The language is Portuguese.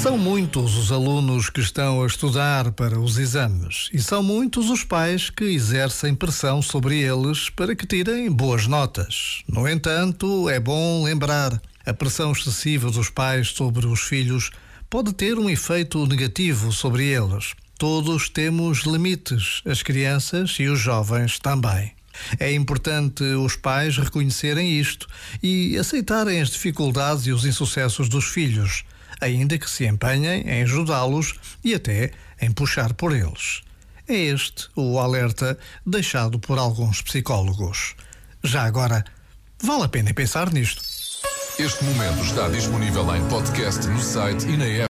São muitos os alunos que estão a estudar para os exames e são muitos os pais que exercem pressão sobre eles para que tirem boas notas. No entanto, é bom lembrar: a pressão excessiva dos pais sobre os filhos pode ter um efeito negativo sobre eles. Todos temos limites, as crianças e os jovens também. É importante os pais reconhecerem isto e aceitarem as dificuldades e os insucessos dos filhos, ainda que se empenhem em ajudá-los e até em puxar por eles. É este o alerta deixado por alguns psicólogos. Já agora, vale a pena pensar nisto. Este momento está disponível em podcast no site e na app.